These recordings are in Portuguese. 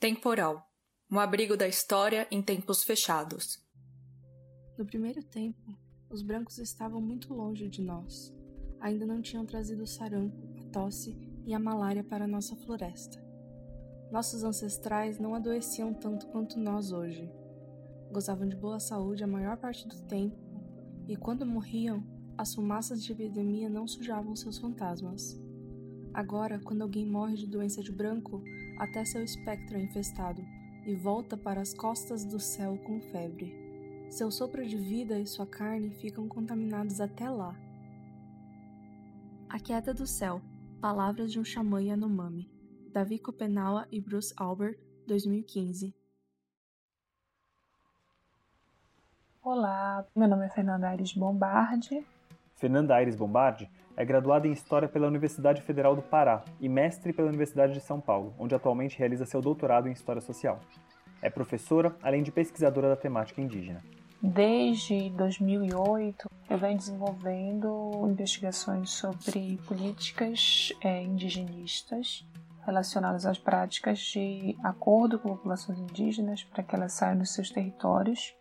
Temporal um abrigo da história em tempos fechados. No primeiro tempo, os brancos estavam muito longe de nós. Ainda não tinham trazido o sarampo, a tosse e a malária para nossa floresta. Nossos ancestrais não adoeciam tanto quanto nós hoje. Gozavam de boa saúde a maior parte do tempo, e quando morriam, as fumaças de epidemia não sujavam seus fantasmas. Agora, quando alguém morre de doença de branco, até seu espectro é infestado, e volta para as costas do céu com febre. Seu sopro de vida e sua carne ficam contaminados até lá. A Queda do Céu Palavras de um Xamã Yanomami Davi Kopenawa e Bruce Albert, 2015 Olá, meu nome é Fernanda Aires Bombardi. Fernanda Aires Bombardi é graduada em História pela Universidade Federal do Pará e mestre pela Universidade de São Paulo, onde atualmente realiza seu doutorado em História Social. É professora, além de pesquisadora da temática indígena. Desde 2008, eu venho desenvolvendo investigações sobre políticas é, indigenistas relacionadas às práticas de acordo com populações indígenas para que elas saiam dos seus territórios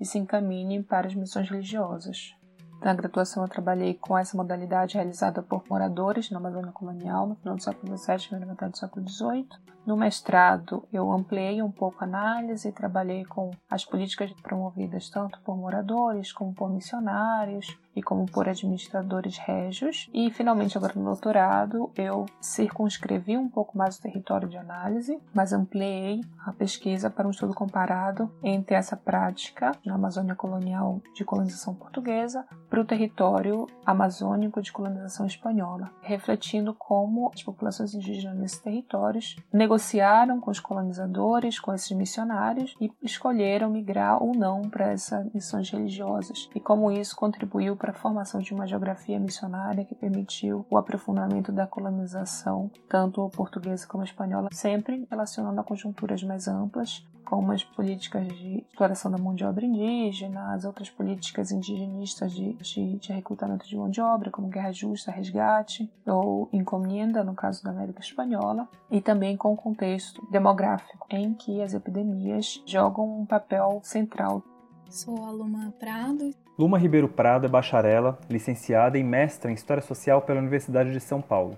e se encaminhem para as missões religiosas. Na graduação, eu trabalhei com essa modalidade realizada por moradores na Amazônia Colonial no final do século XVII e primeira metade do século XVIII. No mestrado, eu ampliei um pouco a análise e trabalhei com as políticas promovidas tanto por moradores como por missionários e como por administradores régios. E finalmente, agora no doutorado, eu circunscrevi um pouco mais o território de análise, mas ampliei a pesquisa para um estudo comparado entre essa prática na Amazônia colonial de colonização portuguesa para o território amazônico de colonização espanhola, refletindo como as populações indígenas nesses territórios negociaram com os colonizadores, com esses missionários e escolheram migrar ou não para essas missões religiosas, e como isso contribuiu para a formação de uma geografia missionária que permitiu o aprofundamento da colonização, tanto portuguesa como espanhola, sempre relacionando a conjunturas mais amplas, como as políticas de exploração da mão de obra indígena, as outras políticas indigenistas de, de, de recrutamento de mão de obra, como guerra justa, resgate ou encomenda, no caso da América Espanhola, e também com o contexto demográfico, em que as epidemias jogam um papel central. Sou a Luma Prado. Luma Ribeiro Prado é bacharela, licenciada e mestra em História Social pela Universidade de São Paulo.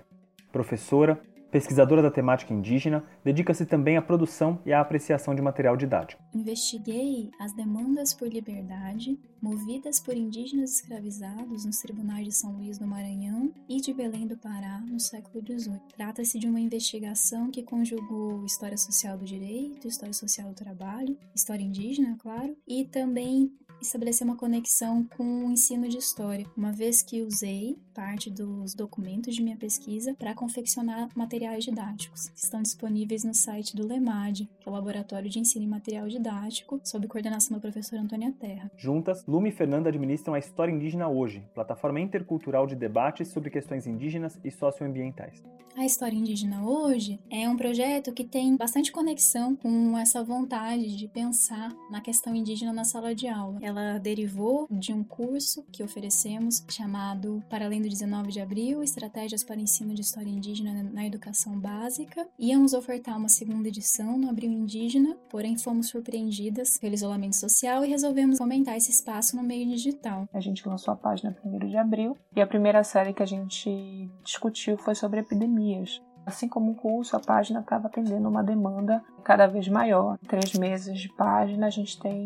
Professora, Pesquisadora da temática indígena, dedica-se também à produção e à apreciação de material didático. Investiguei as demandas por liberdade movidas por indígenas escravizados nos tribunais de São Luís do Maranhão e de Belém do Pará no século XVIII. Trata-se de uma investigação que conjugou história social do direito, história social do trabalho, história indígena, claro, e também estabelecer uma conexão com o ensino de história, uma vez que usei parte dos documentos de minha pesquisa para confeccionar materiais didáticos, que estão disponíveis no site do LEMAD, que é o Laboratório de Ensino e Material Didático, sob coordenação da professora Antônia Terra. Juntas, Lume e Fernanda administram a História Indígena Hoje, plataforma intercultural de debates sobre questões indígenas e socioambientais. A História Indígena Hoje é um projeto que tem bastante conexão com essa vontade de pensar na questão indígena na sala de aula. Ela derivou de um curso que oferecemos chamado Para Além do 19 de Abril, Estratégias para o Ensino de História Indígena na Educação Básica. Íamos ofertar uma segunda edição no Abril Indígena, porém fomos surpreendidas pelo isolamento social e resolvemos aumentar esse espaço no meio digital. A gente lançou a página 1 de abril e a primeira série que a gente discutiu foi sobre epidemia pandemias. Assim como o curso, a página estava atendendo uma demanda cada vez maior. Três meses de página, a gente tem,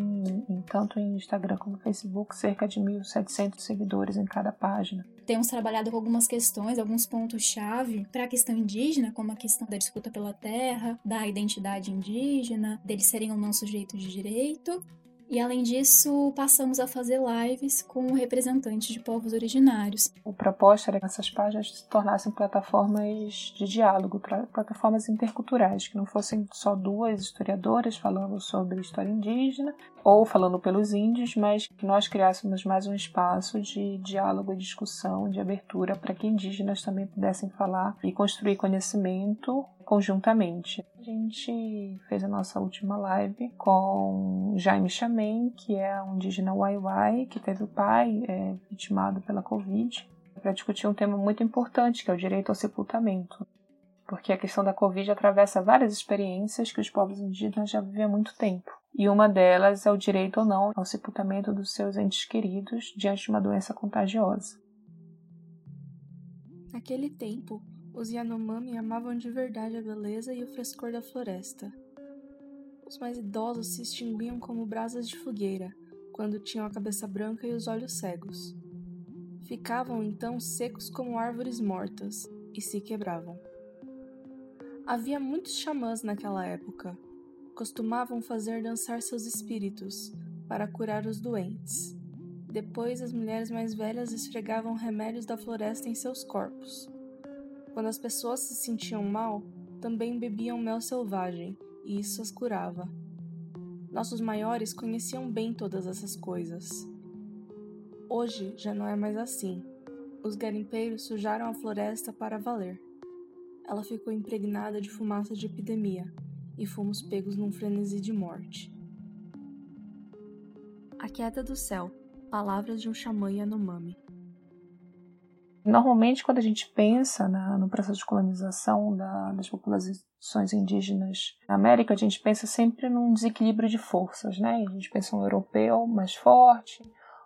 em, tanto em Instagram como no Facebook, cerca de 1.700 seguidores em cada página. Temos trabalhado com algumas questões, alguns pontos-chave para a questão indígena, como a questão da disputa pela terra, da identidade indígena, deles serem ou não sujeitos de direito, e além disso, passamos a fazer lives com representantes de povos originários. O propósito era que essas páginas se tornassem plataformas de diálogo, plataformas interculturais, que não fossem só duas historiadoras falando sobre história indígena ou falando pelos índios, mas que nós criássemos mais um espaço de diálogo e discussão, de abertura para que indígenas também pudessem falar e construir conhecimento conjuntamente. Gente fez a nossa última live com Jaime Chamen, que é um indígena Waiwai, que teve o pai é, vitimado pela Covid, para discutir um tema muito importante, que é o direito ao sepultamento. porque a questão da Covid atravessa várias experiências que os povos indígenas já vivem há muito tempo. E uma delas é o direito ou não ao sepultamento dos seus entes queridos diante de uma doença contagiosa. Naquele tempo, os Yanomami amavam de verdade a beleza e o frescor da floresta. Os mais idosos se extinguiam como brasas de fogueira, quando tinham a cabeça branca e os olhos cegos. Ficavam então secos como árvores mortas e se quebravam. Havia muitos xamãs naquela época. Costumavam fazer dançar seus espíritos para curar os doentes. Depois, as mulheres mais velhas esfregavam remédios da floresta em seus corpos. Quando as pessoas se sentiam mal, também bebiam mel selvagem, e isso as curava. Nossos maiores conheciam bem todas essas coisas. Hoje já não é mais assim. Os garimpeiros sujaram a floresta para valer. Ela ficou impregnada de fumaça de epidemia e fomos pegos num frenesi de morte. A Queda do Céu Palavras de um Xamã Yanomami Normalmente, quando a gente pensa na, no processo de colonização da, das populações indígenas na América, a gente pensa sempre num desequilíbrio de forças, né? A gente pensa um europeu mais forte,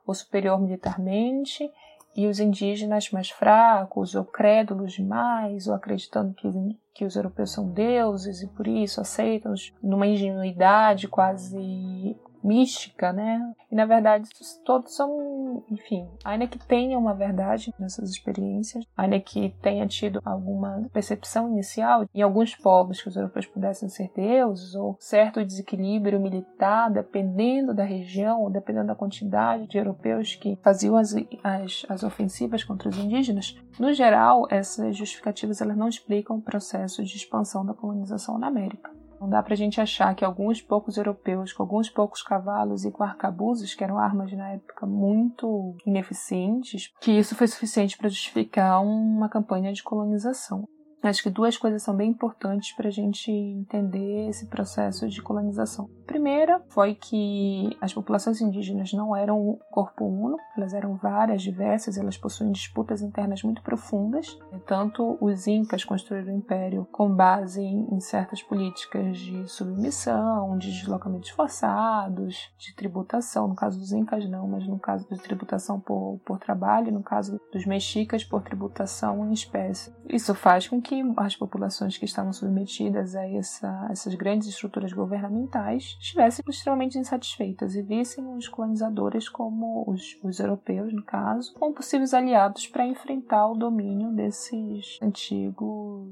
ou superior militarmente, e os indígenas mais fracos, ou crédulos demais, ou acreditando que, que os europeus são deuses e por isso aceitam-nos numa ingenuidade quase mística, né? E na verdade todos são, enfim, ainda que tenha uma verdade nessas experiências, ainda que tenha tido alguma percepção inicial em alguns povos que os europeus pudessem ser deuses ou certo desequilíbrio militar, dependendo da região, dependendo da quantidade de europeus que faziam as, as, as ofensivas contra os indígenas, no geral, essas justificativas elas não explicam o processo de expansão da colonização na América. Não dá para a gente achar que alguns poucos europeus, com alguns poucos cavalos e com arcabuzes, que eram armas na época muito ineficientes, que isso foi suficiente para justificar uma campanha de colonização. Acho que duas coisas são bem importantes para a gente entender esse processo de colonização. Primeira foi que as populações indígenas não eram um corpo uno, elas eram várias, diversas, elas possuem disputas internas muito profundas. Tanto os incas construíram o império com base em certas políticas de submissão, de deslocamentos forçados, de tributação. No caso dos incas, não, mas no caso de tributação por, por trabalho, no caso dos mexicas, por tributação em espécie. Isso faz com que as populações que estavam submetidas a essa, essas grandes estruturas governamentais estivessem extremamente insatisfeitas e vissem os colonizadores como os, os europeus, no caso, como possíveis aliados para enfrentar o domínio desses antigos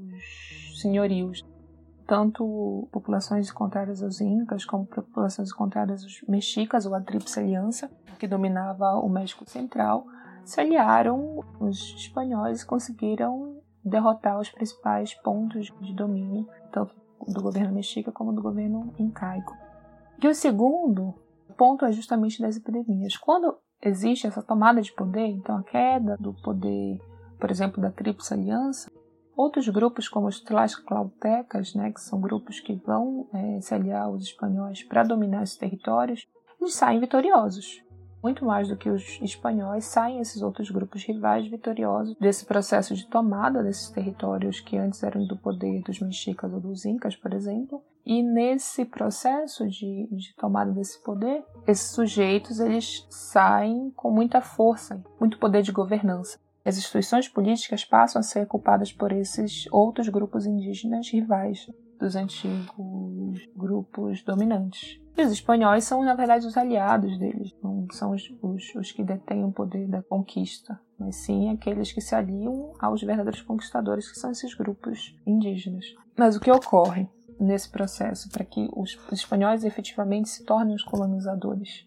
senhorios tanto populações contrárias aos incas como populações contrárias aos mexicas ou a tríplice aliança que dominava o México Central se aliaram os espanhóis e conseguiram derrotar os principais pontos de domínio, tanto do governo mexica como do governo incaico. E o segundo ponto é justamente das epidemias. Quando existe essa tomada de poder, então a queda do poder, por exemplo, da Tríplice Aliança, outros grupos como os Tlaxcaltecas, né, que são grupos que vão é, se aliar aos espanhóis para dominar esses territórios, eles saem vitoriosos muito mais do que os espanhóis, saem esses outros grupos rivais vitoriosos desse processo de tomada desses territórios que antes eram do poder dos mexicas ou dos incas, por exemplo. E nesse processo de, de tomada desse poder, esses sujeitos eles saem com muita força, muito poder de governança. As instituições políticas passam a ser ocupadas por esses outros grupos indígenas rivais dos antigos grupos dominantes. E os espanhóis são, na verdade, os aliados deles, não são os, os, os, que detêm o poder da conquista, mas sim aqueles que se aliam aos verdadeiros conquistadores, que são esses grupos indígenas. Mas o que ocorre nesse processo para que os, espanhóis efetivamente se tornem os colonizadores?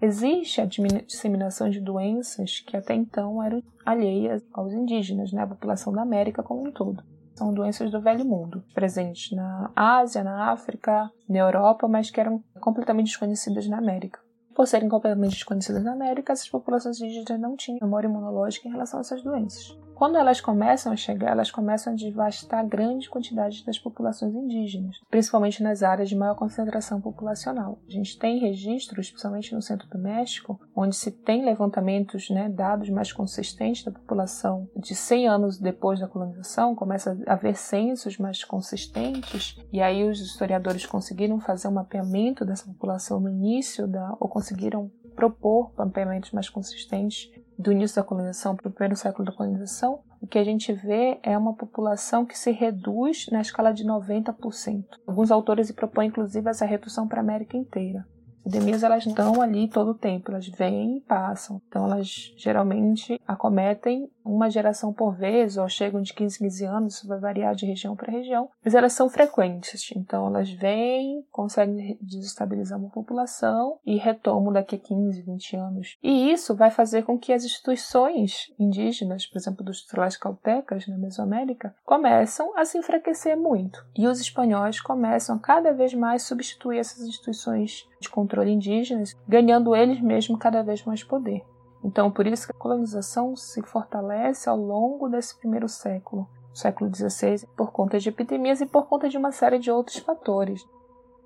Existe a disseminação de doenças que até então eram alheias aos indígenas, né, a população da América como um todo. São doenças do velho mundo, presentes na Ásia, na África, na Europa, mas que eram completamente desconhecidas na América. Por serem completamente desconhecidas na América, essas populações indígenas não tinham memória imunológica em relação a essas doenças. Quando elas começam a chegar, elas começam a devastar grande quantidade das populações indígenas, principalmente nas áreas de maior concentração populacional. A gente tem registros, especialmente no centro do México, onde se tem levantamentos, né, dados mais consistentes da população de 100 anos depois da colonização, começa a haver censos mais consistentes, e aí os historiadores conseguiram fazer um mapeamento dessa população no início da, ou conseguiram propor mapeamentos mais consistentes do início da colonização para o primeiro século da colonização, o que a gente vê é uma população que se reduz na escala de 90%. Alguns autores propõem, inclusive, essa redução para a América inteira epidemias elas estão ali todo o tempo, elas vêm e passam. Então elas geralmente acometem uma geração por vez, ou chegam de 15 em 15 anos, isso vai variar de região para região, mas elas são frequentes. Então elas vêm, conseguem desestabilizar uma população e retomam daqui a 15, 20 anos. E isso vai fazer com que as instituições indígenas, por exemplo, dos Tlaxcaltecas na Mesoamérica, começam a se enfraquecer muito. E os espanhóis começam cada vez mais substituir essas instituições de controle indígenas, ganhando eles mesmos cada vez mais poder. Então, por isso que a colonização se fortalece ao longo desse primeiro século, século XVI, por conta de epidemias e por conta de uma série de outros fatores.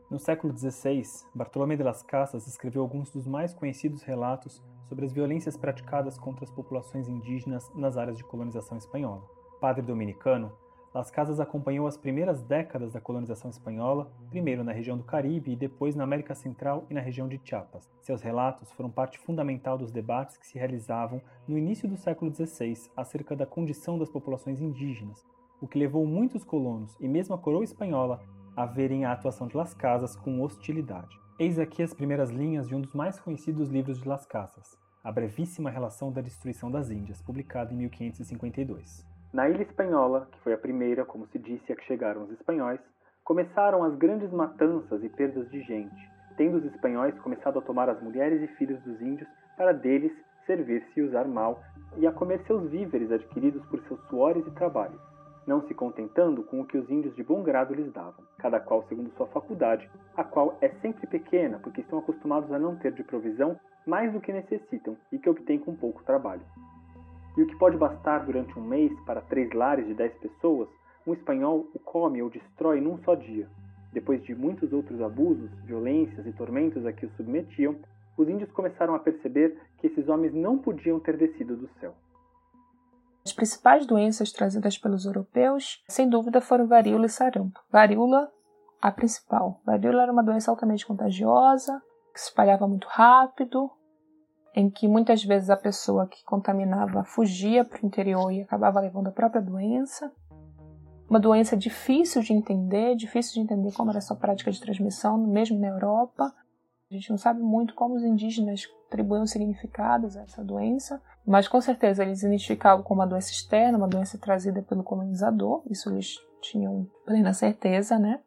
No século XVI, Bartolomé de las Casas escreveu alguns dos mais conhecidos relatos sobre as violências praticadas contra as populações indígenas nas áreas de colonização espanhola. Padre dominicano, Las Casas acompanhou as primeiras décadas da colonização espanhola, primeiro na região do Caribe e depois na América Central e na região de Chiapas. Seus relatos foram parte fundamental dos debates que se realizavam no início do século XVI acerca da condição das populações indígenas, o que levou muitos colonos e mesmo a coroa espanhola a verem a atuação de Las Casas com hostilidade. Eis aqui as primeiras linhas de um dos mais conhecidos livros de Las Casas, A Brevíssima Relação da Destruição das Índias, publicado em 1552. Na ilha espanhola, que foi a primeira, como se disse, a que chegaram os espanhóis, começaram as grandes matanças e perdas de gente, tendo os espanhóis começado a tomar as mulheres e filhos dos índios para deles servir-se e usar mal, e a comer seus víveres adquiridos por seus suores e trabalhos, não se contentando com o que os índios de bom grado lhes davam, cada qual segundo sua faculdade, a qual é sempre pequena, porque estão acostumados a não ter de provisão mais do que necessitam e que obtêm com pouco trabalho. E o que pode bastar durante um mês para três lares de dez pessoas, um espanhol o come ou destrói num só dia. Depois de muitos outros abusos, violências e tormentos a que os submetiam, os índios começaram a perceber que esses homens não podiam ter descido do céu. As principais doenças trazidas pelos europeus, sem dúvida, foram varíola e sarampo. Varíola, a principal. Varíola era uma doença altamente contagiosa, que se espalhava muito rápido, em que muitas vezes a pessoa que contaminava fugia para o interior e acabava levando a própria doença. Uma doença difícil de entender, difícil de entender como era sua prática de transmissão, mesmo na Europa. A gente não sabe muito como os indígenas atribuíam significados a essa doença, mas com certeza eles identificavam como uma doença externa, uma doença trazida pelo colonizador, isso eles tinham plena certeza, né?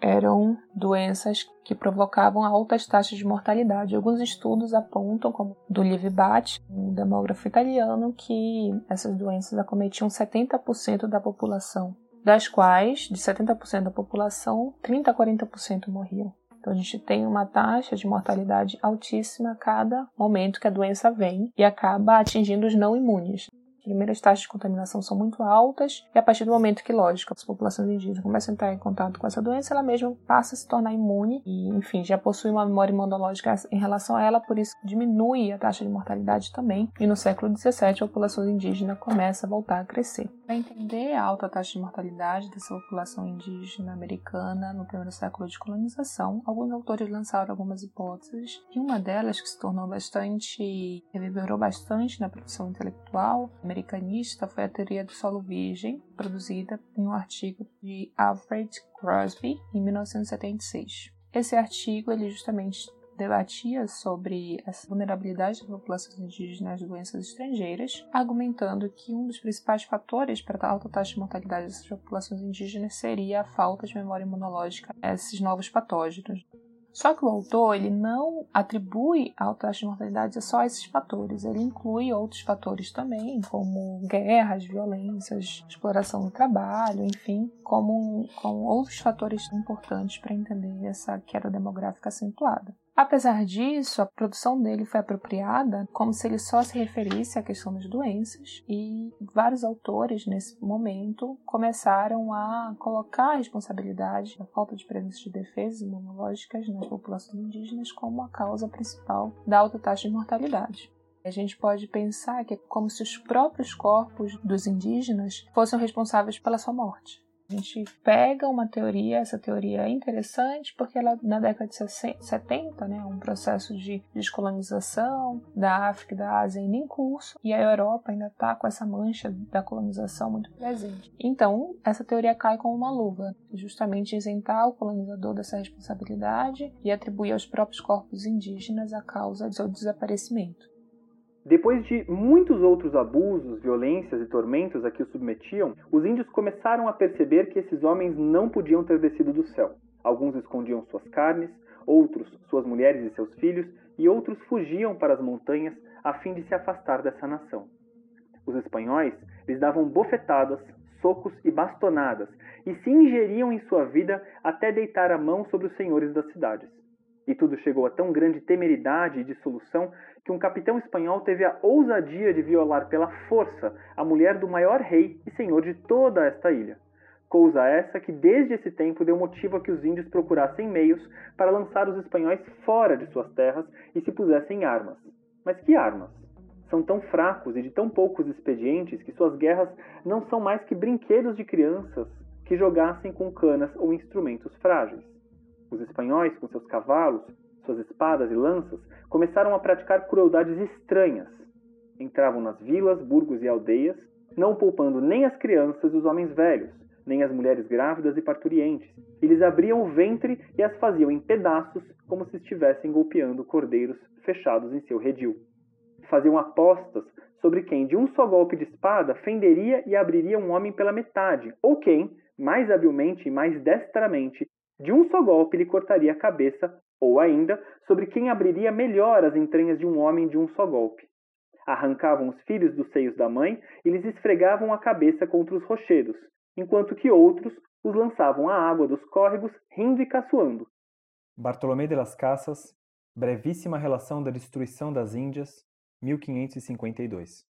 Eram doenças que provocavam altas taxas de mortalidade. Alguns estudos apontam, como do Liv Batti, um demógrafo italiano, que essas doenças acometiam 70% da população, das quais, de 70% da população, 30 a 40% morriam. Então a gente tem uma taxa de mortalidade altíssima a cada momento que a doença vem e acaba atingindo os não imunes. As primeiras taxas de contaminação são muito altas e a partir do momento que, lógico, as populações indígenas começam a entrar em contato com essa doença, ela mesma passa a se tornar imune e, enfim, já possui uma memória imunológica em relação a ela, por isso diminui a taxa de mortalidade também. E no século XVII, a população indígena começa a voltar a crescer. Para entender a alta taxa de mortalidade dessa população indígena americana no primeiro século de colonização, alguns autores lançaram algumas hipóteses e uma delas que se tornou bastante, reverberou bastante na produção intelectual americanista foi a teoria do solo virgem, produzida em um artigo de Alfred Crosby em 1976. Esse artigo ele justamente debatia sobre a vulnerabilidade das populações indígenas às doenças estrangeiras, argumentando que um dos principais fatores para a alta taxa de mortalidade dessas populações indígenas seria a falta de memória imunológica a esses novos patógenos. Só que o autor ele não atribui a taxa de mortalidade a só esses fatores, ele inclui outros fatores também, como guerras, violências, exploração do trabalho, enfim, como, como outros fatores importantes para entender essa queda demográfica acentuada. Apesar disso, a produção dele foi apropriada como se ele só se referisse à questão das doenças, e vários autores, nesse momento, começaram a colocar a responsabilidade da falta de presença de defesas imunológicas nas populações indígenas como a causa principal da alta taxa de mortalidade. A gente pode pensar que é como se os próprios corpos dos indígenas fossem responsáveis pela sua morte. A gente pega uma teoria, essa teoria é interessante porque ela na década de 70, né, um processo de descolonização da África e da Ásia ainda em curso, e a Europa ainda está com essa mancha da colonização muito presente. Então, essa teoria cai como uma luva, justamente isentar o colonizador dessa responsabilidade e atribuir aos próprios corpos indígenas a causa do seu desaparecimento. Depois de muitos outros abusos, violências e tormentos a que os submetiam, os índios começaram a perceber que esses homens não podiam ter descido do céu. Alguns escondiam suas carnes, outros suas mulheres e seus filhos, e outros fugiam para as montanhas a fim de se afastar dessa nação. Os espanhóis lhes davam bofetadas, socos e bastonadas, e se ingeriam em sua vida até deitar a mão sobre os senhores das cidades. E tudo chegou a tão grande temeridade e dissolução que um capitão espanhol teve a ousadia de violar pela força a mulher do maior rei e senhor de toda esta ilha. Coisa essa que desde esse tempo deu motivo a que os índios procurassem meios para lançar os espanhóis fora de suas terras e se pusessem armas. Mas que armas? São tão fracos e de tão poucos expedientes que suas guerras não são mais que brinquedos de crianças que jogassem com canas ou instrumentos frágeis. Os espanhóis, com seus cavalos, suas espadas e lanças, começaram a praticar crueldades estranhas. Entravam nas vilas, burgos e aldeias, não poupando nem as crianças e os homens velhos, nem as mulheres grávidas e parturientes, e lhes abriam o ventre e as faziam em pedaços, como se estivessem golpeando cordeiros fechados em seu redil. Faziam apostas sobre quem, de um só golpe de espada, fenderia e abriria um homem pela metade, ou quem, mais habilmente e mais destramente, de um só golpe lhe cortaria a cabeça, ou ainda, sobre quem abriria melhor as entranhas de um homem de um só golpe. Arrancavam os filhos dos seios da mãe e lhes esfregavam a cabeça contra os rochedos, enquanto que outros os lançavam à água dos córregos, rindo e caçoando. Bartolomé de las Casas, Brevíssima Relação da Destruição das Índias, 1552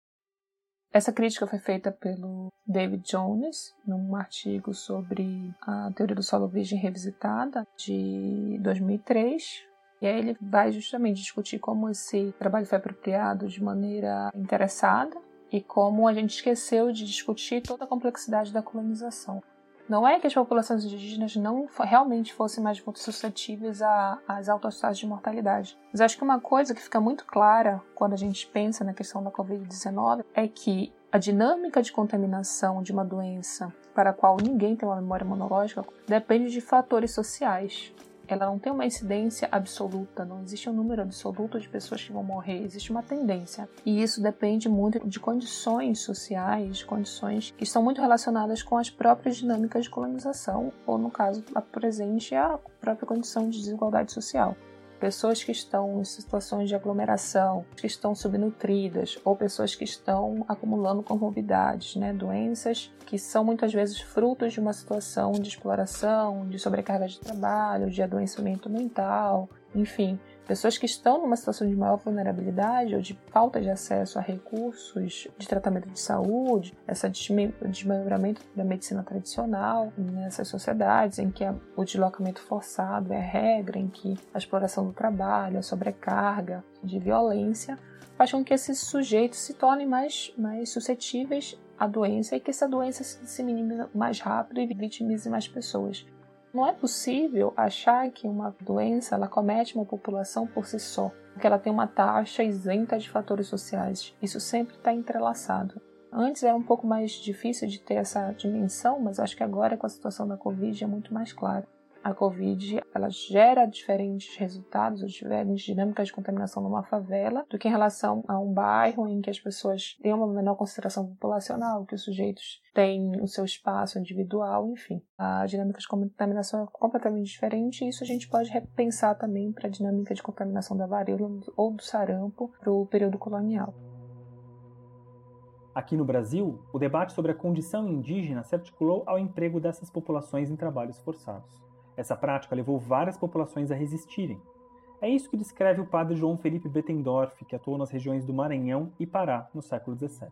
essa crítica foi feita pelo David Jones num artigo sobre a teoria do solo virgem revisitada de 2003. E aí ele vai justamente discutir como esse trabalho foi apropriado de maneira interessada e como a gente esqueceu de discutir toda a complexidade da colonização. Não é que as populações indígenas não realmente fossem mais suscetíveis às altas taxas de mortalidade. Mas acho que uma coisa que fica muito clara quando a gente pensa na questão da Covid-19 é que a dinâmica de contaminação de uma doença para a qual ninguém tem uma memória imunológica depende de fatores sociais ela não tem uma incidência absoluta, não existe um número absoluto de pessoas que vão morrer, existe uma tendência. E isso depende muito de condições sociais, condições que estão muito relacionadas com as próprias dinâmicas de colonização, ou no caso presente, a própria condição de desigualdade social pessoas que estão em situações de aglomeração, que estão subnutridas, ou pessoas que estão acumulando comorbidades, né, doenças que são muitas vezes frutos de uma situação de exploração, de sobrecarga de trabalho, de adoecimento mental, enfim, pessoas que estão numa situação de maior vulnerabilidade ou de falta de acesso a recursos de tratamento de saúde, esse desmembramento da medicina tradicional nessas sociedades em que o deslocamento forçado é a regra, em que a exploração do trabalho, a sobrecarga de violência faz com que esses sujeitos se tornem mais, mais suscetíveis à doença e que essa doença se dissemine mais rápido e vitimize mais pessoas. Não é possível achar que uma doença ela comete uma população por si só, porque ela tem uma taxa isenta de fatores sociais. Isso sempre está entrelaçado. Antes era um pouco mais difícil de ter essa dimensão, mas acho que agora com a situação da Covid é muito mais claro a Covid ela gera diferentes resultados, diferentes dinâmicas de contaminação numa favela, do que em relação a um bairro em que as pessoas têm uma menor concentração populacional, que os sujeitos têm o seu espaço individual, enfim. A dinâmica de contaminação é completamente diferente e isso a gente pode repensar também para a dinâmica de contaminação da varíola ou do sarampo para o período colonial. Aqui no Brasil, o debate sobre a condição indígena se articulou ao emprego dessas populações em trabalhos forçados. Essa prática levou várias populações a resistirem. É isso que descreve o padre João Felipe Bettendorf, que atuou nas regiões do Maranhão e Pará no século XVII.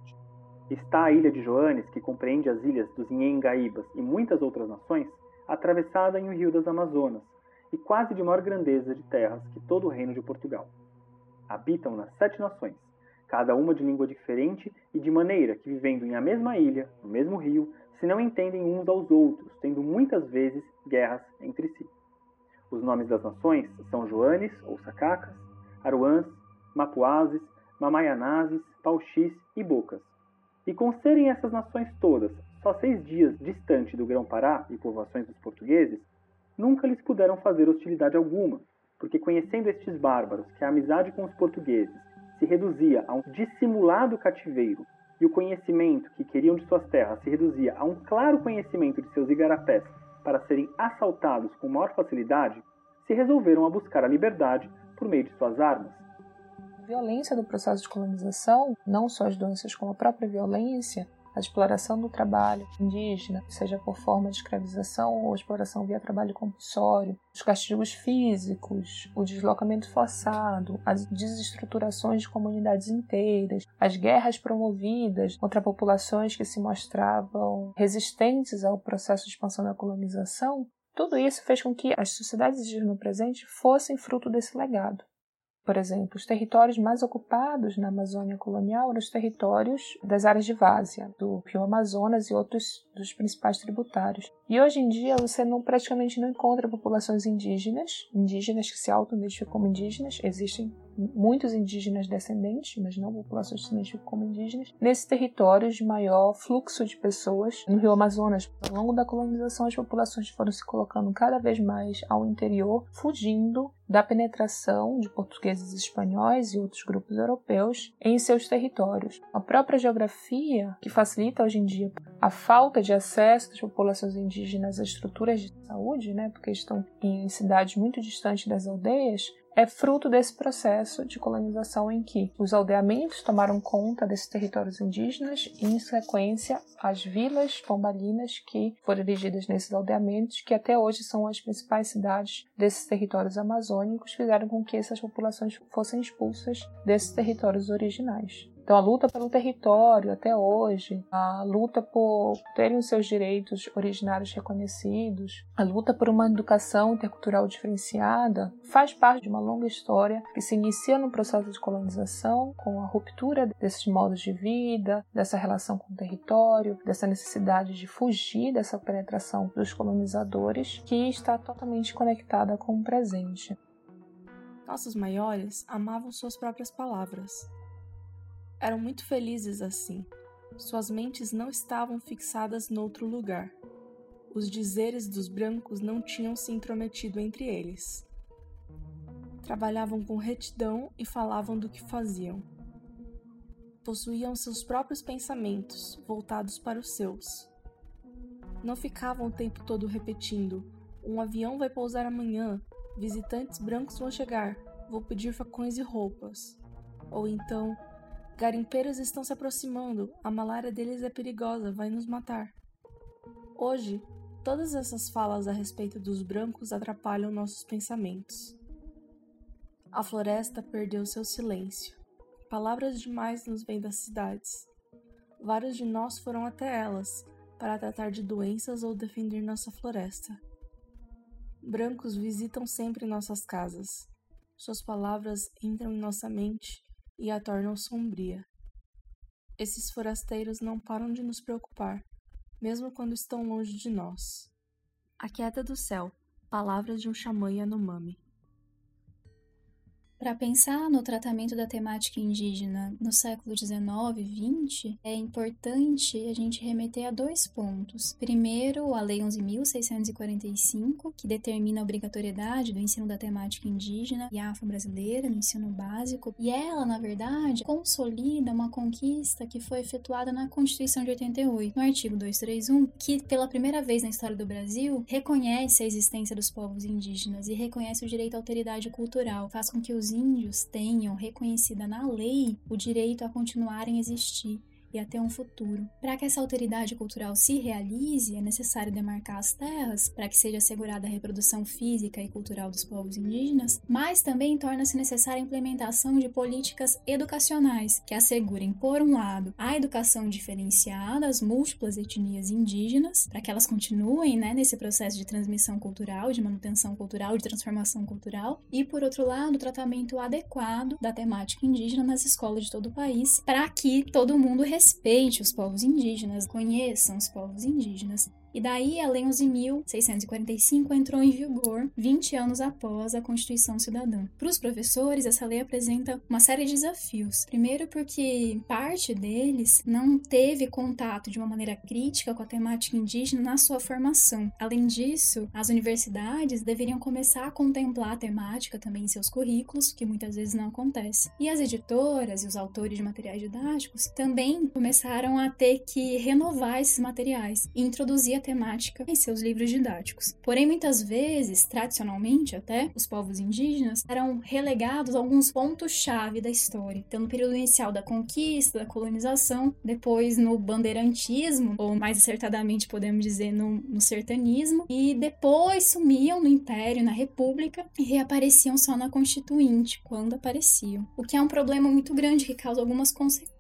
Está a ilha de Joanes, que compreende as ilhas dos Inhengaíbas e muitas outras nações, atravessada em um rio das Amazonas, e quase de maior grandeza de terras que todo o reino de Portugal. Habitam nas sete nações, cada uma de língua diferente e de maneira que, vivendo em a mesma ilha, no mesmo rio, se não entendem uns aos outros, tendo muitas vezes guerras entre si. Os nomes das nações são Joanes ou Sacacas, Aruãs, Mapuazes, Mamaianazes, Pauxis e Bocas. E com serem essas nações todas só seis dias distante do Grão-Pará e povoações dos portugueses, nunca lhes puderam fazer hostilidade alguma, porque conhecendo estes bárbaros que a amizade com os portugueses se reduzia a um dissimulado cativeiro e o conhecimento que queriam de suas terras se reduzia a um claro conhecimento de seus igarapés para serem assaltados com maior facilidade, se resolveram a buscar a liberdade por meio de suas armas. A violência do processo de colonização, não só as doenças como a própria violência, a exploração do trabalho indígena, seja por forma de escravização ou exploração via trabalho compulsório, os castigos físicos, o deslocamento forçado, as desestruturações de comunidades inteiras, as guerras promovidas contra populações que se mostravam resistentes ao processo de expansão da colonização, tudo isso fez com que as sociedades indígenas no presente fossem fruto desse legado. Por exemplo, os territórios mais ocupados na Amazônia colonial eram os territórios das áreas de várzea, do Rio Amazonas e outros dos principais tributários. E hoje em dia você não, praticamente não encontra populações indígenas, indígenas que se auto-identificam como indígenas, existem muitos indígenas descendentes, mas não populações identificam como indígenas, nesses territórios de maior fluxo de pessoas no Rio Amazonas. Ao longo da colonização, as populações foram se colocando cada vez mais ao interior, fugindo da penetração de portugueses espanhóis e outros grupos europeus em seus territórios. A própria geografia, que facilita hoje em dia a falta de acesso das populações indígenas a estruturas de saúde, né, porque estão em cidades muito distantes das aldeias, é fruto desse processo de colonização em que os aldeamentos tomaram conta desses territórios indígenas e, em sequência, as vilas pombalinas que foram erigidas nesses aldeamentos, que até hoje são as principais cidades desses territórios amazônicos, fizeram com que essas populações fossem expulsas desses territórios originais. Então, a luta pelo território até hoje, a luta por terem os seus direitos originários reconhecidos, a luta por uma educação intercultural diferenciada, faz parte de uma longa história que se inicia no processo de colonização, com a ruptura desses modos de vida, dessa relação com o território, dessa necessidade de fugir dessa penetração dos colonizadores, que está totalmente conectada com o presente. Nossos maiores amavam suas próprias palavras eram muito felizes assim. Suas mentes não estavam fixadas noutro lugar. Os dizeres dos brancos não tinham se intrometido entre eles. Trabalhavam com retidão e falavam do que faziam. Possuíam seus próprios pensamentos, voltados para os seus. Não ficavam o tempo todo repetindo: um avião vai pousar amanhã, visitantes brancos vão chegar, vou pedir facões e roupas. Ou então, Garimpeiros estão se aproximando, a malária deles é perigosa, vai nos matar. Hoje, todas essas falas a respeito dos brancos atrapalham nossos pensamentos. A floresta perdeu seu silêncio. Palavras demais nos vêm das cidades. Vários de nós foram até elas para tratar de doenças ou defender nossa floresta. Brancos visitam sempre nossas casas. Suas palavras entram em nossa mente e a tornam sombria. Esses forasteiros não param de nos preocupar, mesmo quando estão longe de nós. A Queda do Céu Palavras de um Xamã Yanomami para pensar no tratamento da temática indígena no século XIX e XX, é importante a gente remeter a dois pontos. Primeiro, a Lei 11.645, que determina a obrigatoriedade do ensino da temática indígena e afro-brasileira no ensino básico, e ela, na verdade, consolida uma conquista que foi efetuada na Constituição de 88, no artigo 231, que pela primeira vez na história do Brasil reconhece a existência dos povos indígenas e reconhece o direito à alteridade cultural, faz com que os índios tenham reconhecida na lei o direito a continuarem a existir e até um futuro. Para que essa alteridade cultural se realize, é necessário demarcar as terras para que seja assegurada a reprodução física e cultural dos povos indígenas, mas também torna-se necessária a implementação de políticas educacionais que assegurem, por um lado, a educação diferenciada às múltiplas etnias indígenas, para que elas continuem né, nesse processo de transmissão cultural, de manutenção cultural, de transformação cultural, e por outro lado, o tratamento adequado da temática indígena nas escolas de todo o país, para que todo mundo respeite os povos indígenas, conheçam os povos indígenas. E daí a Lei 11.645 entrou em vigor 20 anos após a Constituição Cidadã. Para os professores, essa lei apresenta uma série de desafios. Primeiro, porque parte deles não teve contato de uma maneira crítica com a temática indígena na sua formação. Além disso, as universidades deveriam começar a contemplar a temática também em seus currículos, que muitas vezes não acontece. E as editoras e os autores de materiais didáticos também começaram a ter que renovar esses materiais e introduzir a temática em seus livros didáticos. Porém, muitas vezes, tradicionalmente até, os povos indígenas eram relegados a alguns pontos-chave da história. Então, no período inicial da conquista, da colonização, depois no bandeirantismo, ou mais acertadamente podemos dizer no, no sertanismo, e depois sumiam no Império, na República, e reapareciam só na Constituinte, quando apareciam. O que é um problema muito grande que causa algumas consequências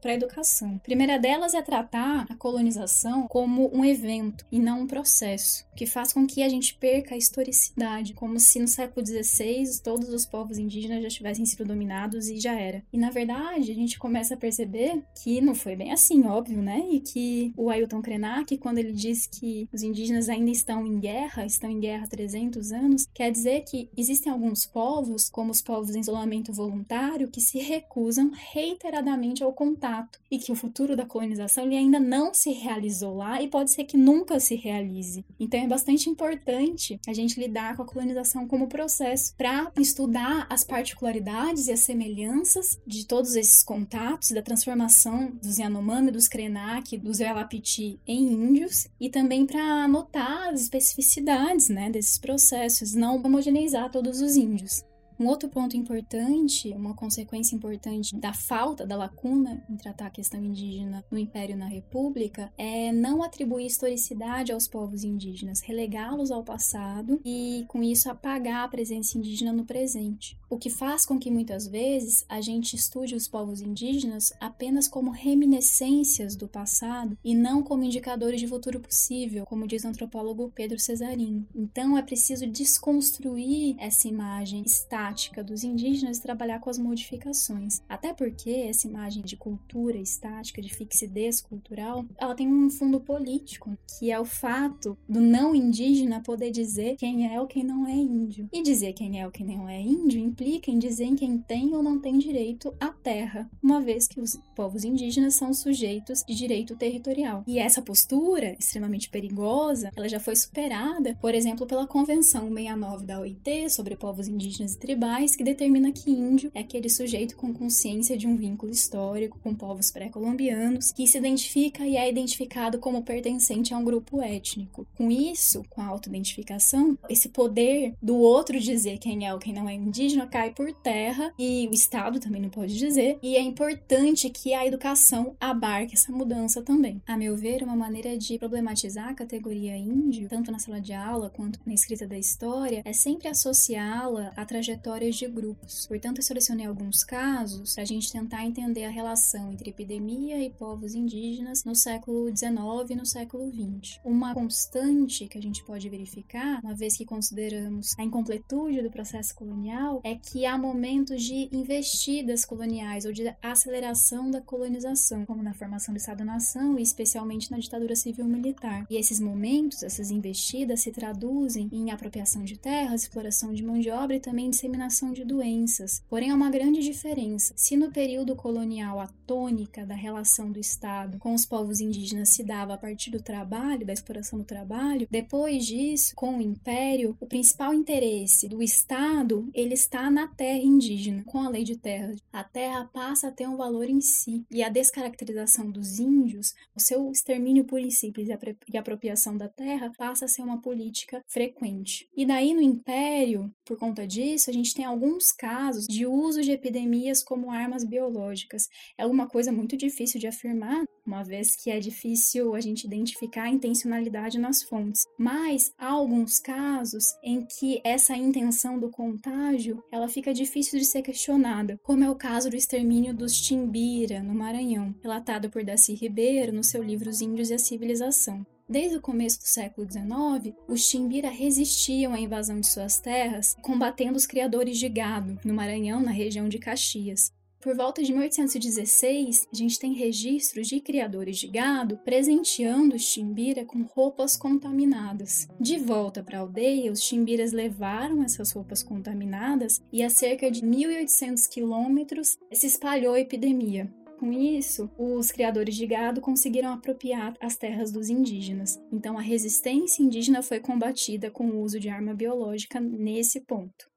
para a educação. A primeira delas é tratar a colonização como um evento e não um processo, que faz com que a gente perca a historicidade, como se no século XVI todos os povos indígenas já tivessem sido dominados e já era. E na verdade, a gente começa a perceber que não foi bem assim, óbvio, né? E que o Ailton Krenak, quando ele diz que os indígenas ainda estão em guerra, estão em guerra há 300 anos, quer dizer que existem alguns povos, como os povos em isolamento voluntário, que se recusam reiteradamente ao contato e que o futuro da colonização ele ainda não se realizou lá e pode ser que nunca se realize. Então é bastante importante a gente lidar com a colonização como processo para estudar as particularidades e as semelhanças de todos esses contatos da transformação dos Yanomami, dos Krenak, dos Velapiti em índios e também para anotar as especificidades, né, desses processos, não homogeneizar todos os índios. Um outro ponto importante, uma consequência importante da falta, da lacuna em tratar a questão indígena no Império e na República é não atribuir historicidade aos povos indígenas, relegá-los ao passado e, com isso, apagar a presença indígena no presente. O que faz com que muitas vezes a gente estude os povos indígenas apenas como reminiscências do passado e não como indicadores de futuro possível, como diz o antropólogo Pedro Cesarini. Então é preciso desconstruir essa imagem estática dos indígenas trabalhar com as modificações. Até porque essa imagem de cultura estática, de fixidez cultural, ela tem um fundo político, que é o fato do não indígena poder dizer quem é ou quem não é índio. E dizer quem é ou quem não é índio implica em dizer quem tem ou não tem direito à terra, uma vez que os povos indígenas são sujeitos de direito territorial. E essa postura, extremamente perigosa, ela já foi superada, por exemplo, pela Convenção 69 da OIT sobre povos indígenas e tribais que determina que índio é aquele sujeito com consciência de um vínculo histórico com povos pré-colombianos, que se identifica e é identificado como pertencente a um grupo étnico. Com isso, com a autoidentificação, esse poder do outro dizer quem é ou quem não é indígena cai por terra e o Estado também não pode dizer, e é importante que a educação abarque essa mudança também. A meu ver, uma maneira de problematizar a categoria índio, tanto na sala de aula quanto na escrita da história, é sempre associá-la à trajetória histórias de grupos. Portanto, eu selecionei alguns casos para a gente tentar entender a relação entre epidemia e povos indígenas no século XIX e no século XX. Uma constante que a gente pode verificar, uma vez que consideramos a incompletude do processo colonial, é que há momentos de investidas coloniais ou de aceleração da colonização, como na formação do Estado-nação e especialmente na ditadura civil-militar. E esses momentos, essas investidas, se traduzem em apropriação de terras, exploração de mão de obra e também disseminação de doenças. Porém, há uma grande diferença. Se no período colonial a tônica da relação do Estado com os povos indígenas se dava a partir do trabalho, da exploração do trabalho, depois disso, com o Império, o principal interesse do Estado ele está na terra indígena, com a lei de terra. A terra passa a ter um valor em si e a descaracterização dos índios, o seu extermínio por princípios e apropriação da terra passa a ser uma política frequente. E daí no Império, por conta disso, a gente tem alguns casos de uso de epidemias como armas biológicas. É uma coisa muito difícil de afirmar, uma vez que é difícil a gente identificar a intencionalidade nas fontes. Mas há alguns casos em que essa intenção do contágio, ela fica difícil de ser questionada, como é o caso do extermínio dos Timbira, no Maranhão, relatado por Daci Ribeiro no seu livro Os Índios e a Civilização. Desde o começo do século XIX, os Timbira resistiam à invasão de suas terras, combatendo os criadores de gado no Maranhão, na região de Caxias. Por volta de 1816, a gente tem registros de criadores de gado presenteando os timbira com roupas contaminadas. De volta para a aldeia, os timbiras levaram essas roupas contaminadas e a cerca de 1.800 quilômetros se espalhou a epidemia. Com isso, os criadores de gado conseguiram apropriar as terras dos indígenas. Então, a resistência indígena foi combatida com o uso de arma biológica nesse ponto.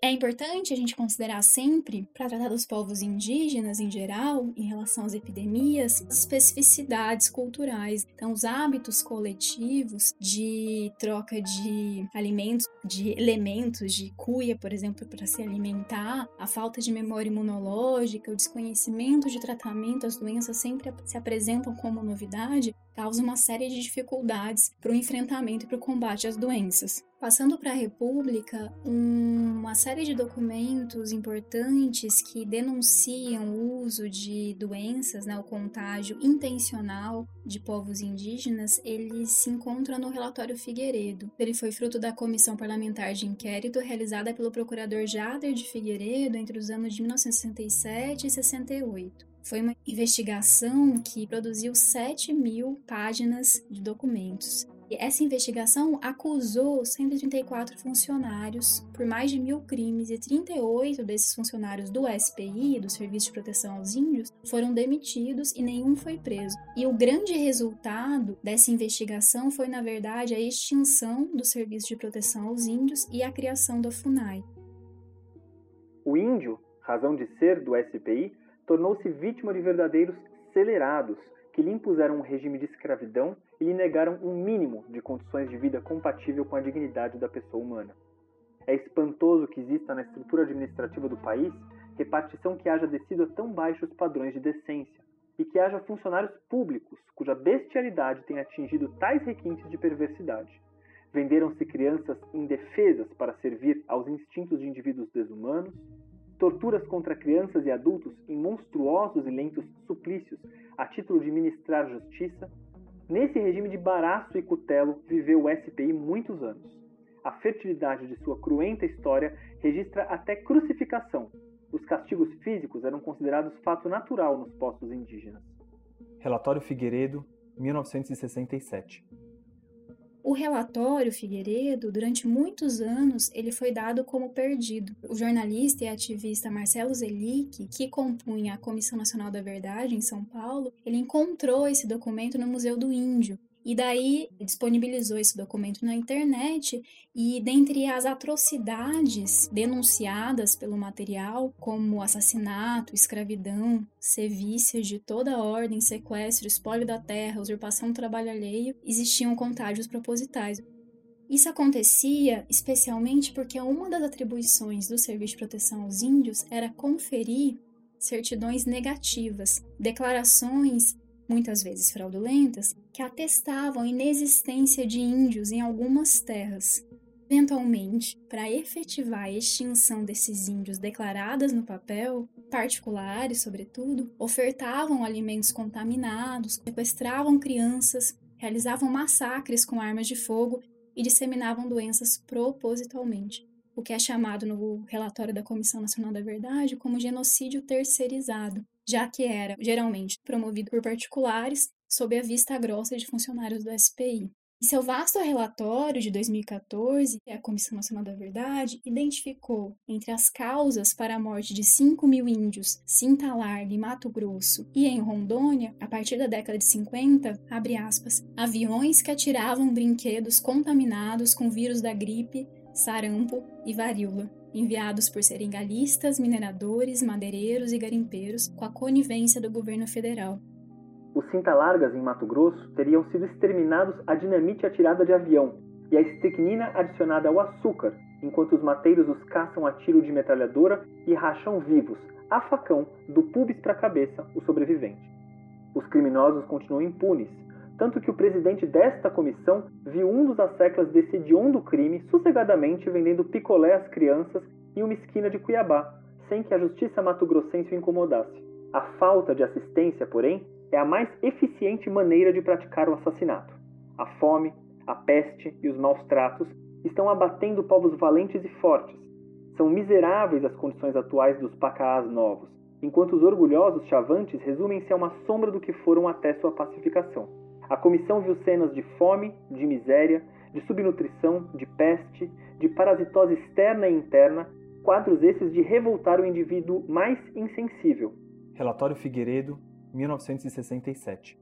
É importante a gente considerar sempre, para tratar dos povos indígenas em geral, em relação às epidemias, especificidades culturais. Então, os hábitos coletivos de troca de alimentos, de elementos, de cuia, por exemplo, para se alimentar, a falta de memória imunológica, o desconhecimento de tratamento, as doenças sempre se apresentam como novidade, causa uma série de dificuldades para o enfrentamento e para o combate às doenças. Passando para a República, uma série de documentos importantes que denunciam o uso de doenças, né, o contágio intencional de povos indígenas, eles se encontram no relatório Figueiredo. Ele foi fruto da comissão parlamentar de inquérito realizada pelo procurador Jader de Figueiredo entre os anos de 1967 e 68. Foi uma investigação que produziu 7 mil páginas de documentos essa investigação acusou 134 funcionários por mais de mil crimes e 38 desses funcionários do SPI, do Serviço de Proteção aos Índios, foram demitidos e nenhum foi preso. E o grande resultado dessa investigação foi, na verdade, a extinção do Serviço de Proteção aos Índios e a criação da FUNAI. O índio, razão de ser do SPI, tornou-se vítima de verdadeiros acelerados que lhe impuseram um regime de escravidão e lhe negaram um mínimo de condições de vida compatível com a dignidade da pessoa humana. É espantoso que exista na estrutura administrativa do país repartição que haja descido a tão baixos padrões de decência e que haja funcionários públicos cuja bestialidade tenha atingido tais requintes de perversidade. Venderam-se crianças indefesas para servir aos instintos de indivíduos desumanos, torturas contra crianças e adultos em monstruosos e lentos suplícios a título de ministrar justiça, nesse regime de baraço e cutelo viveu o SPI muitos anos. A fertilidade de sua cruenta história registra até crucificação. Os castigos físicos eram considerados fato natural nos postos indígenas. Relatório Figueiredo, 1967. O relatório Figueiredo, durante muitos anos, ele foi dado como perdido. O jornalista e ativista Marcelo Zelic, que compunha a Comissão Nacional da Verdade em São Paulo, ele encontrou esse documento no Museu do Índio e daí disponibilizou esse documento na internet e dentre as atrocidades denunciadas pelo material, como assassinato, escravidão, sevícias de toda ordem, sequestro, espólio da terra, usurpação do trabalho alheio, existiam contágios propositais. Isso acontecia especialmente porque uma das atribuições do Serviço de Proteção aos Índios era conferir certidões negativas, declarações muitas vezes fraudulentas, que atestavam a inexistência de índios em algumas terras. Eventualmente, para efetivar a extinção desses índios declaradas no papel, particulares, sobretudo, ofertavam alimentos contaminados, sequestravam crianças, realizavam massacres com armas de fogo e disseminavam doenças propositalmente, o que é chamado no relatório da Comissão Nacional da Verdade como genocídio terceirizado, já que era geralmente promovido por particulares sob a vista grossa de funcionários do SPI. Em seu vasto relatório de 2014, a Comissão Nacional da Verdade identificou entre as causas para a morte de 5 mil índios Cinta Larga em Mato Grosso e em Rondônia, a partir da década de 50, abre aspas, aviões que atiravam brinquedos contaminados com vírus da gripe, sarampo e varíola, enviados por seringalistas, mineradores, madeireiros e garimpeiros com a conivência do governo federal. Os cinta-largas em Mato Grosso teriam sido exterminados a dinamite atirada de avião e a estricnina adicionada ao açúcar enquanto os mateiros os caçam a tiro de metralhadora e racham vivos, a facão, do pubis para a cabeça, o sobrevivente. Os criminosos continuam impunes, tanto que o presidente desta comissão viu um dos asseclas desse hediondo crime sossegadamente vendendo picolé às crianças em uma esquina de Cuiabá, sem que a justiça mato-grossense o incomodasse. A falta de assistência, porém, é a mais eficiente maneira de praticar o assassinato. A fome, a peste e os maus tratos estão abatendo povos valentes e fortes. São miseráveis as condições atuais dos pacaás novos, enquanto os orgulhosos chavantes resumem-se a uma sombra do que foram até sua pacificação. A comissão viu cenas de fome, de miséria, de subnutrição, de peste, de parasitose externa e interna, quadros esses de revoltar o indivíduo mais insensível. Relatório Figueiredo, 1967.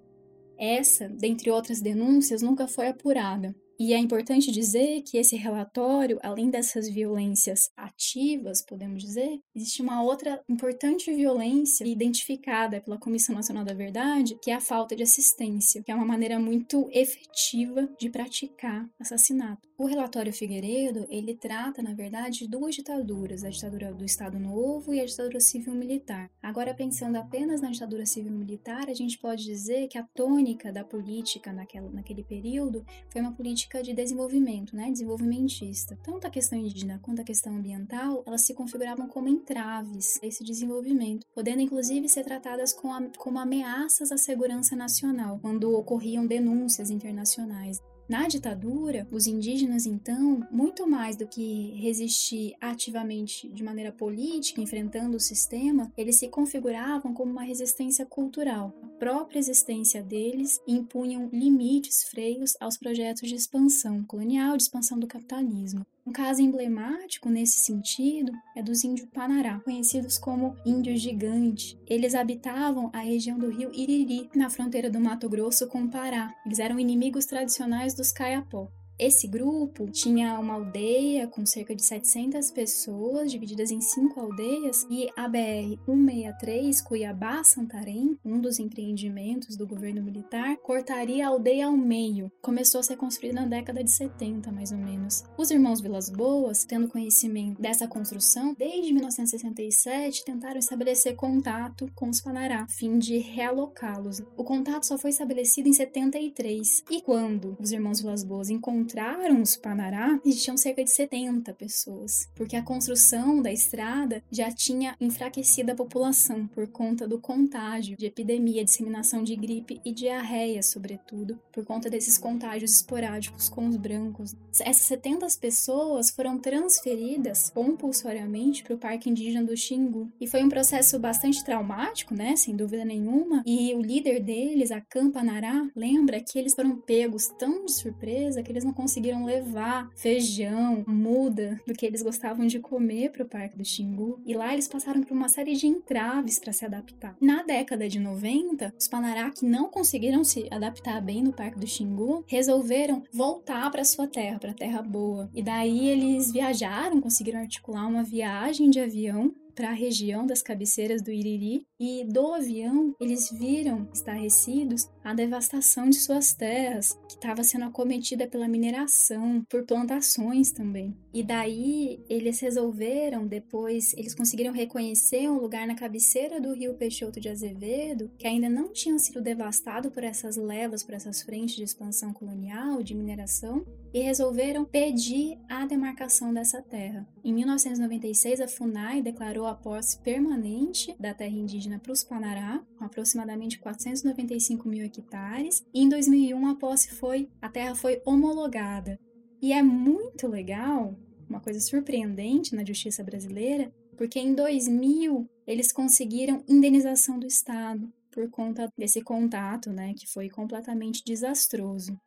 Essa, dentre outras denúncias, nunca foi apurada. E é importante dizer que esse relatório, além dessas violências ativas, podemos dizer, existe uma outra importante violência identificada pela Comissão Nacional da Verdade, que é a falta de assistência, que é uma maneira muito efetiva de praticar assassinato. O relatório Figueiredo, ele trata, na verdade, de duas ditaduras, a ditadura do Estado Novo e a ditadura civil-militar. Agora, pensando apenas na ditadura civil-militar, a gente pode dizer que a tônica da política naquela, naquele período foi uma política de desenvolvimento, né, desenvolvimentista. Tanto a questão indígena quanto a questão ambiental, elas se configuravam como entraves a esse desenvolvimento, podendo inclusive ser tratadas como, como ameaças à segurança nacional, quando ocorriam denúncias internacionais. Na ditadura, os indígenas, então, muito mais do que resistir ativamente de maneira política, enfrentando o sistema, eles se configuravam como uma resistência cultural. A própria existência deles impunham limites, freios aos projetos de expansão colonial, de expansão do capitalismo. Um caso emblemático nesse sentido é dos índios Panará, conhecidos como índios gigante. Eles habitavam a região do rio Iriri, na fronteira do Mato Grosso com o Pará. Eles eram inimigos tradicionais dos Caiapó. Esse grupo tinha uma aldeia com cerca de 700 pessoas, divididas em cinco aldeias, e a BR-163 Cuiabá-Santarém, um dos empreendimentos do governo militar, cortaria a aldeia ao meio. Começou a ser construída na década de 70, mais ou menos. Os irmãos Vilas Boas, tendo conhecimento dessa construção, desde 1967 tentaram estabelecer contato com os Panará, a fim de realocá-los. O contato só foi estabelecido em 73, e quando os irmãos Vilas Boas encontraram encontraram os Panará, existiam cerca de 70 pessoas, porque a construção da estrada já tinha enfraquecido a população por conta do contágio de epidemia, disseminação de gripe e diarreia, sobretudo, por conta desses contágios esporádicos com os brancos. Essas 70 pessoas foram transferidas compulsoriamente para o Parque Indígena do Xingu. E foi um processo bastante traumático, né, sem dúvida nenhuma, e o líder deles, a Campanará, lembra que eles foram pegos tão de surpresa que eles não conseguiram levar feijão, muda do que eles gostavam de comer para o Parque do Xingu. E lá eles passaram por uma série de entraves para se adaptar. Na década de 90, os Panará que não conseguiram se adaptar bem no Parque do Xingu resolveram voltar para sua terra, para a Terra Boa. E daí eles viajaram, conseguiram articular uma viagem de avião para a região das cabeceiras do Iriri e do avião eles viram estarrecidos a devastação de suas terras, que estava sendo acometida pela mineração, por plantações também. E daí eles resolveram, depois, eles conseguiram reconhecer um lugar na cabeceira do rio Peixoto de Azevedo, que ainda não tinha sido devastado por essas levas, por essas frentes de expansão colonial, de mineração, e resolveram pedir a demarcação dessa terra. Em 1996, a FUNAI declarou a posse permanente da terra indígena para os Panará, com aproximadamente 495 mil hectares, e em 2001 a posse foi, a terra foi homologada. E é muito legal, uma coisa surpreendente na justiça brasileira, porque em 2000 eles conseguiram indenização do Estado por conta desse contato, né, que foi completamente desastroso.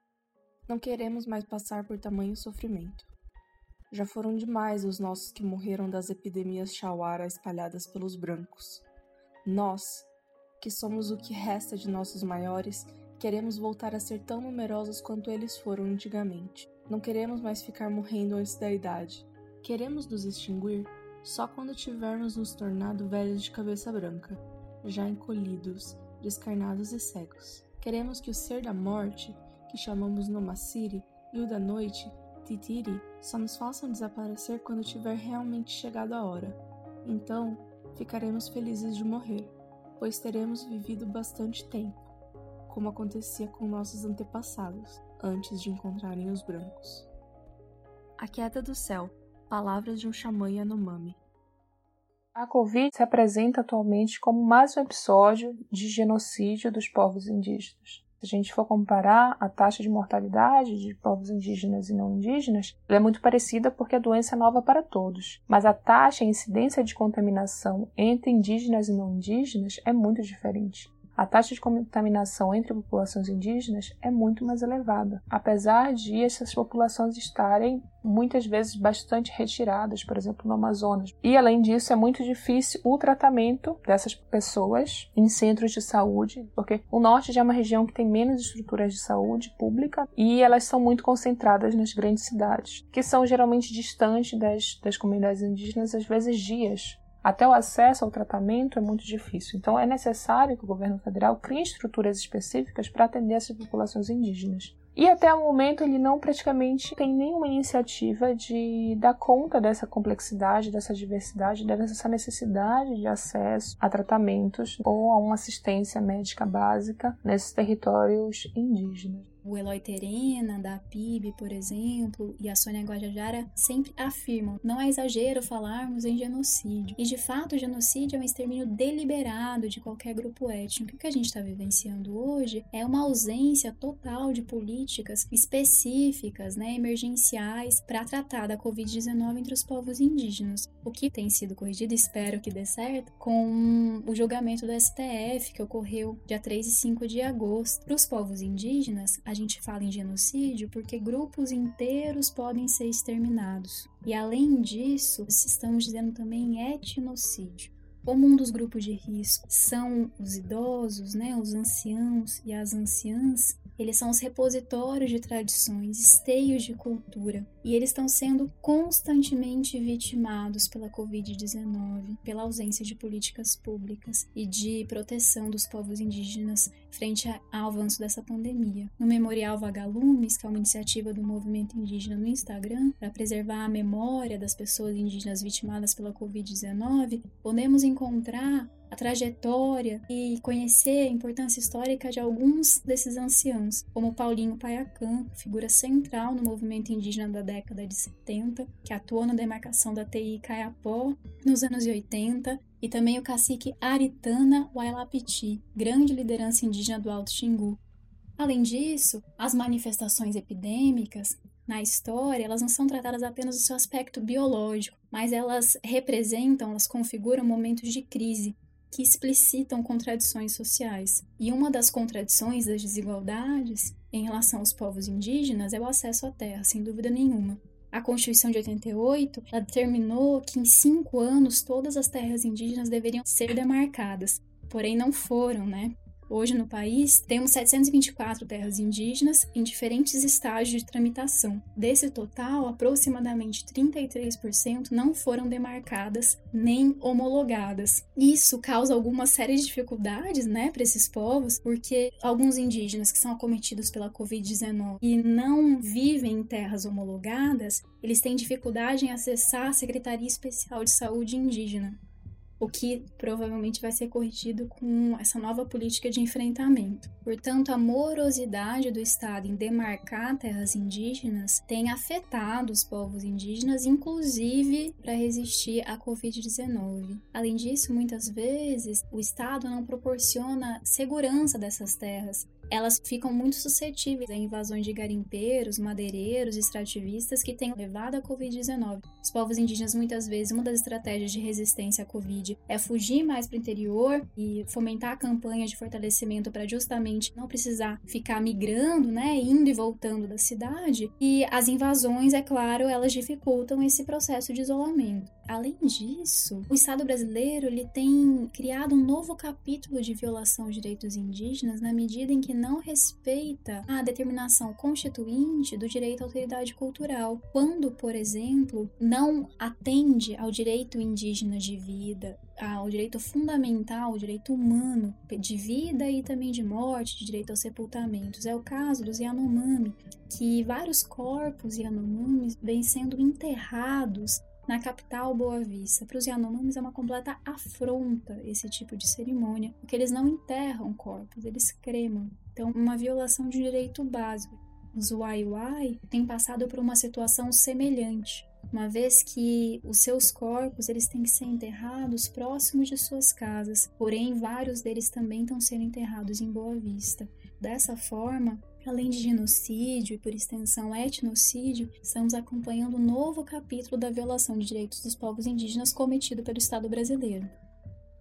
Não queremos mais passar por tamanho sofrimento. Já foram demais os nossos que morreram das epidemias chauara espalhadas pelos brancos. Nós, que somos o que resta de nossos maiores, queremos voltar a ser tão numerosos quanto eles foram antigamente. Não queremos mais ficar morrendo antes da idade. Queremos nos extinguir só quando tivermos nos tornado velhos de cabeça branca, já encolhidos, descarnados e cegos. Queremos que o ser da morte, que chamamos Nomasiri, e o da noite, Titiri só nos façam desaparecer quando tiver realmente chegado a hora. Então, ficaremos felizes de morrer, pois teremos vivido bastante tempo, como acontecia com nossos antepassados antes de encontrarem os brancos. A Queda do Céu Palavras de um Xamã Yanomami a Covid se apresenta atualmente como mais um episódio de genocídio dos povos indígenas. Se a gente for comparar a taxa de mortalidade de povos indígenas e não indígenas, ela é muito parecida porque a doença é nova para todos. Mas a taxa e incidência de contaminação entre indígenas e não indígenas é muito diferente a taxa de contaminação entre populações indígenas é muito mais elevada, apesar de essas populações estarem muitas vezes bastante retiradas, por exemplo, no Amazonas. E além disso, é muito difícil o tratamento dessas pessoas em centros de saúde, porque o norte já é uma região que tem menos estruturas de saúde pública e elas são muito concentradas nas grandes cidades, que são geralmente distantes das, das comunidades indígenas, às vezes dias até o acesso ao tratamento é muito difícil. Então, é necessário que o governo federal crie estruturas específicas para atender essas populações indígenas. E até o momento ele não praticamente tem nenhuma iniciativa de dar conta dessa complexidade, dessa diversidade, dessa necessidade de acesso a tratamentos ou a uma assistência médica básica nesses territórios indígenas o Eloy Terena, da PIB, por exemplo, e a Sônia Guajajara sempre afirmam: não é exagero falarmos em genocídio. E de fato, o genocídio é um extermínio deliberado de qualquer grupo étnico. O que a gente está vivenciando hoje é uma ausência total de políticas específicas, né, emergenciais, para tratar da Covid-19 entre os povos indígenas. O que tem sido corrigido, espero que dê certo, com o julgamento do STF que ocorreu dia 3 e 5 de agosto. Para os povos indígenas, a gente fala em genocídio porque grupos inteiros podem ser exterminados. E além disso, estamos dizendo também etnocídio. Como um dos grupos de risco são os idosos, né, os anciãos e as anciãs, eles são os repositórios de tradições, esteios de cultura, e eles estão sendo constantemente vitimados pela Covid-19, pela ausência de políticas públicas e de proteção dos povos indígenas frente ao avanço dessa pandemia. No Memorial Vagalumes, que é uma iniciativa do movimento indígena no Instagram para preservar a memória das pessoas indígenas vitimadas pela Covid-19, podemos encontrar a trajetória e conhecer a importância histórica de alguns desses anciãos, como Paulinho Paiacan, figura central no movimento indígena da década de 70, que atuou na demarcação da TI Caiapó nos anos 80, e também o cacique Aritana Wailapiti, grande liderança indígena do Alto Xingu. Além disso, as manifestações epidêmicas na história, elas não são tratadas apenas do seu aspecto biológico, mas elas representam, elas configuram momentos de crise, que explicitam contradições sociais. E uma das contradições das desigualdades em relação aos povos indígenas é o acesso à terra, sem dúvida nenhuma. A Constituição de 88 determinou que em cinco anos todas as terras indígenas deveriam ser demarcadas, porém não foram, né? Hoje no país, temos 724 terras indígenas em diferentes estágios de tramitação. Desse total, aproximadamente 33% não foram demarcadas nem homologadas. Isso causa alguma série de dificuldades, né, para esses povos, porque alguns indígenas que são acometidos pela Covid-19 e não vivem em terras homologadas, eles têm dificuldade em acessar a Secretaria Especial de Saúde Indígena o que provavelmente vai ser corrigido com essa nova política de enfrentamento. Portanto, a morosidade do Estado em demarcar terras indígenas tem afetado os povos indígenas, inclusive para resistir à Covid-19. Além disso, muitas vezes o Estado não proporciona segurança dessas terras, elas ficam muito suscetíveis a invasões de garimpeiros, madeireiros, extrativistas que têm levado a Covid-19. Os povos indígenas, muitas vezes, uma das estratégias de resistência à Covid é fugir mais para o interior e fomentar campanhas de fortalecimento para justamente não precisar ficar migrando, né, indo e voltando da cidade. E as invasões, é claro, elas dificultam esse processo de isolamento. Além disso, o Estado brasileiro ele tem criado um novo capítulo de violação aos direitos indígenas na medida em que não respeita a determinação constituinte do direito à alteridade cultural. Quando, por exemplo, não atende ao direito indígena de vida, ao direito fundamental, ao direito humano de vida e também de morte, de direito aos sepultamentos. É o caso dos Yanomami, que vários corpos Yanomamis vêm sendo enterrados na capital Boa Vista. Para os Yanomamis é uma completa afronta esse tipo de cerimônia, porque eles não enterram corpos, eles cremam. Então, uma violação de direito básico. Os Waiwai têm passado por uma situação semelhante, uma vez que os seus corpos eles têm que ser enterrados próximos de suas casas, porém vários deles também estão sendo enterrados em Boa Vista. Dessa forma, Além de genocídio e, por extensão, etnocídio, estamos acompanhando um novo capítulo da violação de direitos dos povos indígenas cometido pelo Estado brasileiro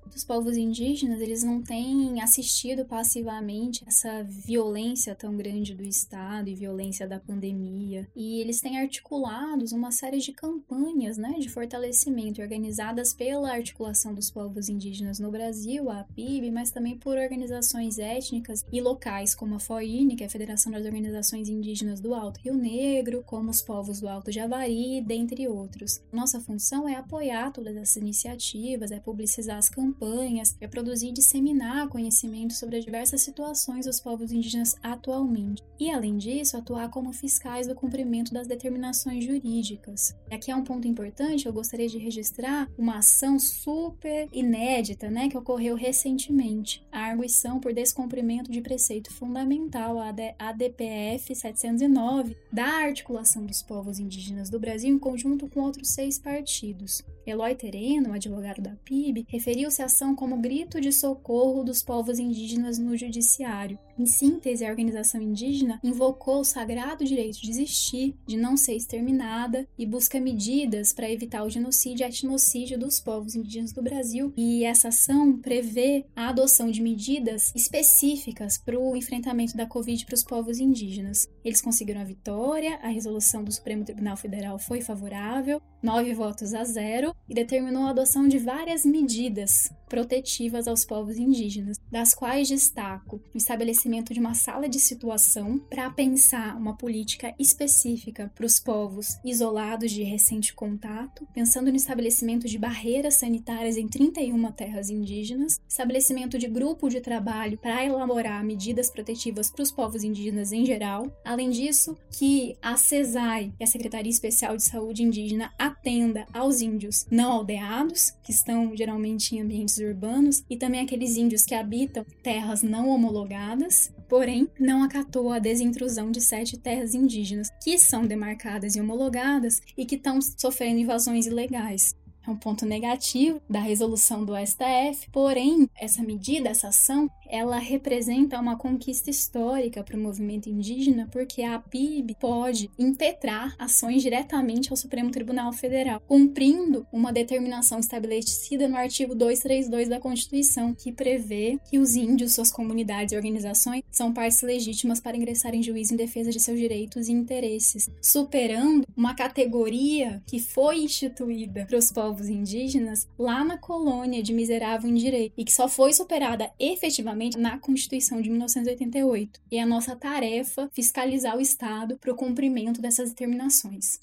dos povos indígenas, eles não têm assistido passivamente essa violência tão grande do Estado e violência da pandemia. E eles têm articulados uma série de campanhas né, de fortalecimento organizadas pela Articulação dos Povos Indígenas no Brasil, a APIB, mas também por organizações étnicas e locais, como a FOINE, que é a Federação das Organizações Indígenas do Alto Rio Negro, como os povos do Alto Javari, dentre outros. Nossa função é apoiar todas essas iniciativas, é publicizar as campanhas campanhas, é produzir e disseminar conhecimento sobre as diversas situações dos povos indígenas atualmente. E, além disso, atuar como fiscais do cumprimento das determinações jurídicas. Aqui é um ponto importante, eu gostaria de registrar uma ação super inédita, né, que ocorreu recentemente. A arguição por descumprimento de preceito fundamental, a ADPF 709, da Articulação dos Povos Indígenas do Brasil em conjunto com outros seis partidos. Eloy Tereno, advogado da PIB, referiu-se à ação como grito de socorro dos povos indígenas no judiciário. Em síntese, a organização indígena invocou o sagrado direito de existir, de não ser exterminada e busca medidas para evitar o genocídio e etnocídio dos povos indígenas do Brasil. E essa ação prevê a adoção de medidas específicas para o enfrentamento da Covid para os povos indígenas. Eles conseguiram a vitória, a resolução do Supremo Tribunal Federal foi favorável, nove votos a zero, e determinou a adoção de várias medidas protetivas aos povos indígenas, das quais destaco o estabelecimento de uma sala de situação para pensar uma política específica para os povos isolados de recente contato, pensando no estabelecimento de barreiras sanitárias em 31 terras indígenas, estabelecimento de grupo de trabalho para elaborar medidas protetivas para os povos indígenas em geral. Além disso, que a CESAI, que é a Secretaria Especial de Saúde Indígena, atenda aos índios não aldeados, que estão geralmente em ambientes urbanos, e também aqueles índios que habitam terras não homologadas, porém não acatou a desintrusão de sete terras indígenas, que são demarcadas e homologadas e que estão sofrendo invasões ilegais é um ponto negativo da resolução do STF, porém, essa medida, essa ação, ela representa uma conquista histórica para o movimento indígena, porque a PIB pode impetrar ações diretamente ao Supremo Tribunal Federal, cumprindo uma determinação estabelecida no artigo 232 da Constituição, que prevê que os índios, suas comunidades e organizações são partes legítimas para ingressar em juízo em defesa de seus direitos e interesses, superando uma categoria que foi instituída para os povos povos indígenas lá na colônia de miserável indireito e que só foi superada efetivamente na Constituição de 1988. E é a nossa tarefa fiscalizar o Estado para o cumprimento dessas determinações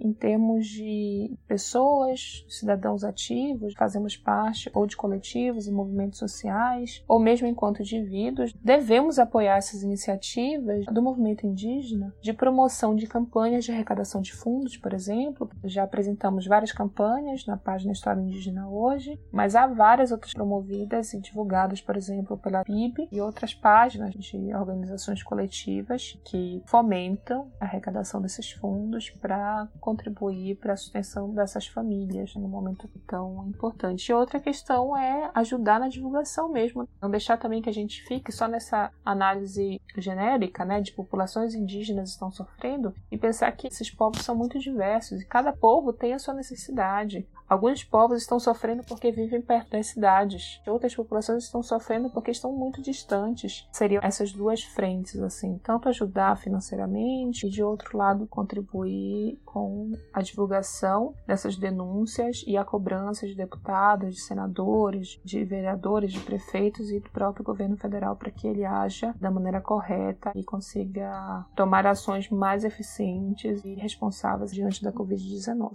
em termos de pessoas, cidadãos ativos, fazemos parte ou de coletivos e movimentos sociais, ou mesmo enquanto indivíduos, devemos apoiar essas iniciativas do movimento indígena de promoção de campanhas de arrecadação de fundos, por exemplo. Já apresentamos várias campanhas na página História Indígena hoje, mas há várias outras promovidas e divulgadas, por exemplo, pela PIB e outras páginas de organizações coletivas que fomentam a arrecadação desses fundos para contribuir para a sustentação dessas famílias num momento tão importante. E outra questão é ajudar na divulgação mesmo, não deixar também que a gente fique só nessa análise genérica, né, de populações indígenas estão sofrendo e pensar que esses povos são muito diversos e cada povo tem a sua necessidade. Alguns povos estão sofrendo porque vivem perto das cidades, outras populações estão sofrendo porque estão muito distantes. Seriam essas duas frentes, assim, tanto ajudar financeiramente e, de outro lado, contribuir com a divulgação dessas denúncias e a cobrança de deputados, de senadores, de vereadores, de prefeitos e do próprio governo federal para que ele haja da maneira correta e consiga tomar ações mais eficientes e responsáveis diante da Covid-19.